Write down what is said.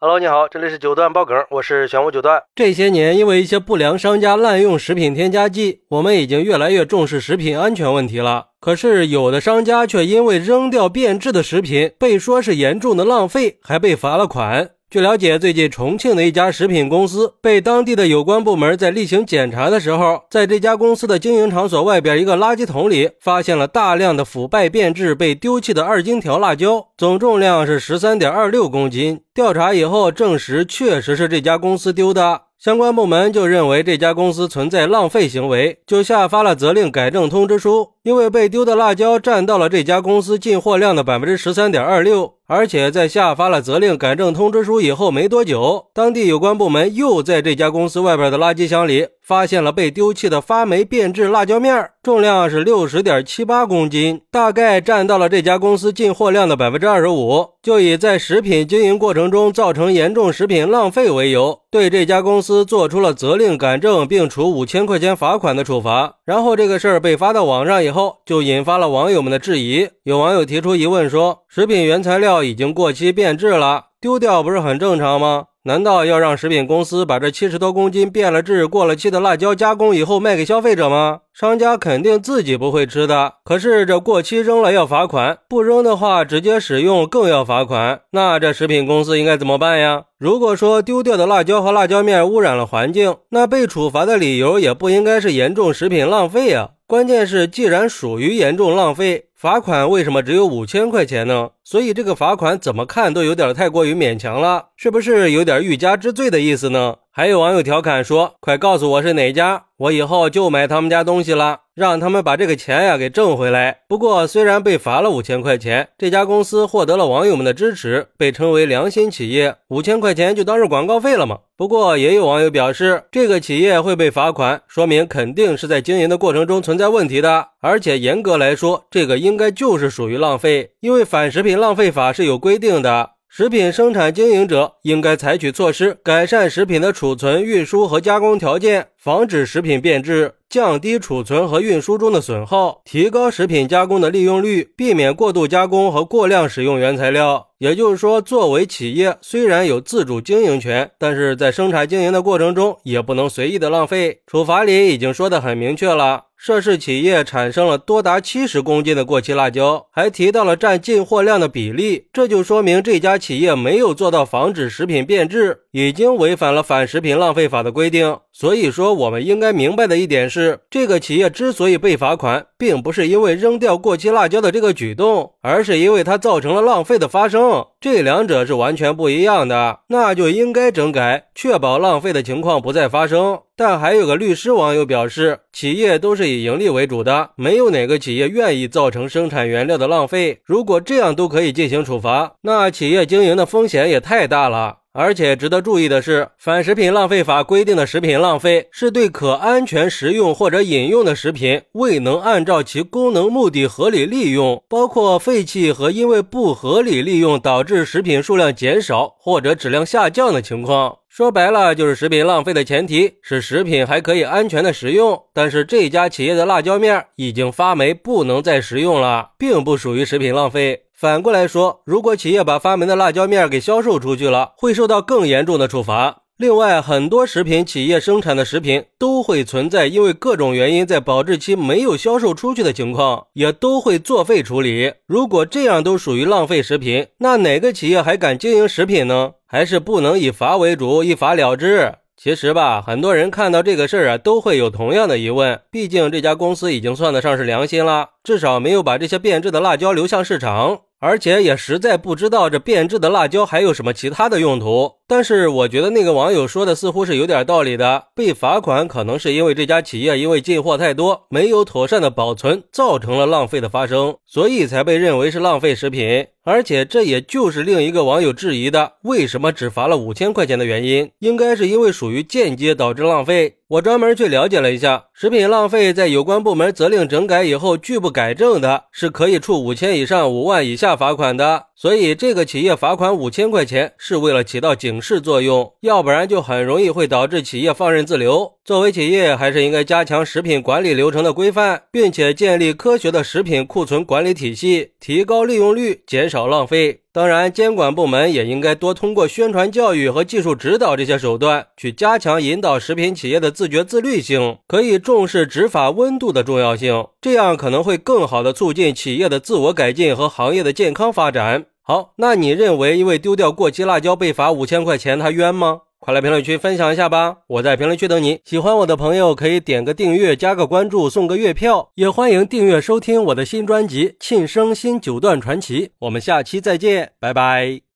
Hello，你好，这里是九段爆梗，我是玄武九段。这些年，因为一些不良商家滥用食品添加剂，我们已经越来越重视食品安全问题了。可是，有的商家却因为扔掉变质的食品，被说是严重的浪费，还被罚了款。据了解，最近重庆的一家食品公司被当地的有关部门在例行检查的时候，在这家公司的经营场所外边一个垃圾桶里，发现了大量的腐败变质、被丢弃的二荆条辣椒，总重量是十三点二六公斤。调查以后证实，确实是这家公司丢的。相关部门就认为这家公司存在浪费行为，就下发了责令改正通知书。因为被丢的辣椒占到了这家公司进货量的百分之十三点二六，而且在下发了责令改正通知书以后没多久，当地有关部门又在这家公司外边的垃圾箱里发现了被丢弃的发霉变质辣椒面，重量是六十点七八公斤，大概占到了这家公司进货量的百分之二十五。就以在食品经营过程中造成严重食品浪费为由，对这家公司做出了责令改正并处五千块钱罚款的处罚。然后这个事儿被发到网上以后。就引发了网友们的质疑，有网友提出疑问说：“食品原材料已经过期变质了，丢掉不是很正常吗？难道要让食品公司把这七十多公斤变了质、过了期的辣椒加工以后卖给消费者吗？商家肯定自己不会吃的。可是这过期扔了要罚款，不扔的话直接使用更要罚款。那这食品公司应该怎么办呀？如果说丢掉的辣椒和辣椒面污染了环境，那被处罚的理由也不应该是严重食品浪费啊。”关键是，既然属于严重浪费，罚款为什么只有五千块钱呢？所以这个罚款怎么看都有点太过于勉强了，是不是有点欲加之罪的意思呢？还有网友调侃说：“快告诉我是哪家，我以后就买他们家东西了，让他们把这个钱呀给挣回来。”不过，虽然被罚了五千块钱，这家公司获得了网友们的支持，被称为良心企业，五千块钱就当是广告费了嘛。不过，也有网友表示，这个企业会被罚款，说明肯定是在经营的过程中存在问题的，而且严格来说，这个应该就是属于浪费，因为反食品浪费法是有规定的。食品生产经营者应该采取措施，改善食品的储存、运输和加工条件，防止食品变质，降低储存和运输中的损耗，提高食品加工的利用率，避免过度加工和过量使用原材料。也就是说，作为企业，虽然有自主经营权，但是在生产经营的过程中，也不能随意的浪费。处罚里已经说的很明确了。涉事企业产生了多达七十公斤的过期辣椒，还提到了占进货量的比例，这就说明这家企业没有做到防止食品变质，已经违反了反食品浪费法的规定。所以说，我们应该明白的一点是，这个企业之所以被罚款，并不是因为扔掉过期辣椒的这个举动，而是因为它造成了浪费的发生，这两者是完全不一样的，那就应该整改，确保浪费的情况不再发生。但还有个律师网友表示，企业都是以盈利为主的，没有哪个企业愿意造成生产原料的浪费。如果这样都可以进行处罚，那企业经营的风险也太大了。而且值得注意的是，反食品浪费法规定的食品浪费，是对可安全食用或者饮用的食品未能按照其功能目的合理利用，包括废弃和因为不合理利用导致食品数量减少或者质量下降的情况。说白了，就是食品浪费的前提是食品还可以安全的食用。但是这家企业的辣椒面已经发霉，不能再食用了，并不属于食品浪费。反过来说，如果企业把发霉的辣椒面给销售出去了，会受到更严重的处罚。另外，很多食品企业生产的食品都会存在因为各种原因在保质期没有销售出去的情况，也都会作废处理。如果这样都属于浪费食品，那哪个企业还敢经营食品呢？还是不能以罚为主，一罚了之。其实吧，很多人看到这个事儿啊，都会有同样的疑问。毕竟这家公司已经算得上是良心了，至少没有把这些变质的辣椒流向市场。而且也实在不知道这变质的辣椒还有什么其他的用途。但是我觉得那个网友说的似乎是有点道理的。被罚款可能是因为这家企业因为进货太多，没有妥善的保存，造成了浪费的发生，所以才被认为是浪费食品。而且这也就是另一个网友质疑的，为什么只罚了五千块钱的原因，应该是因为属于间接导致浪费。我专门去了解了一下，食品浪费在有关部门责令整改以后拒不改正的，是可以处五千以上五万以下罚款的。所以这个企业罚款五千块钱是为了起到警示作用，要不然就很容易会导致企业放任自流。作为企业，还是应该加强食品管理流程的规范，并且建立科学的食品库存管理体系，提高利用率，减少浪费。当然，监管部门也应该多通过宣传教育和技术指导这些手段，去加强引导食品企业的自觉自律性，可以重视执法温度的重要性，这样可能会更好的促进企业的自我改进和行业的健康发展。好，那你认为因为丢掉过期辣椒被罚五千块钱，他冤吗？快来评论区分享一下吧！我在评论区等你。喜欢我的朋友可以点个订阅、加个关注、送个月票，也欢迎订阅收听我的新专辑《庆生新九段传奇》。我们下期再见，拜拜。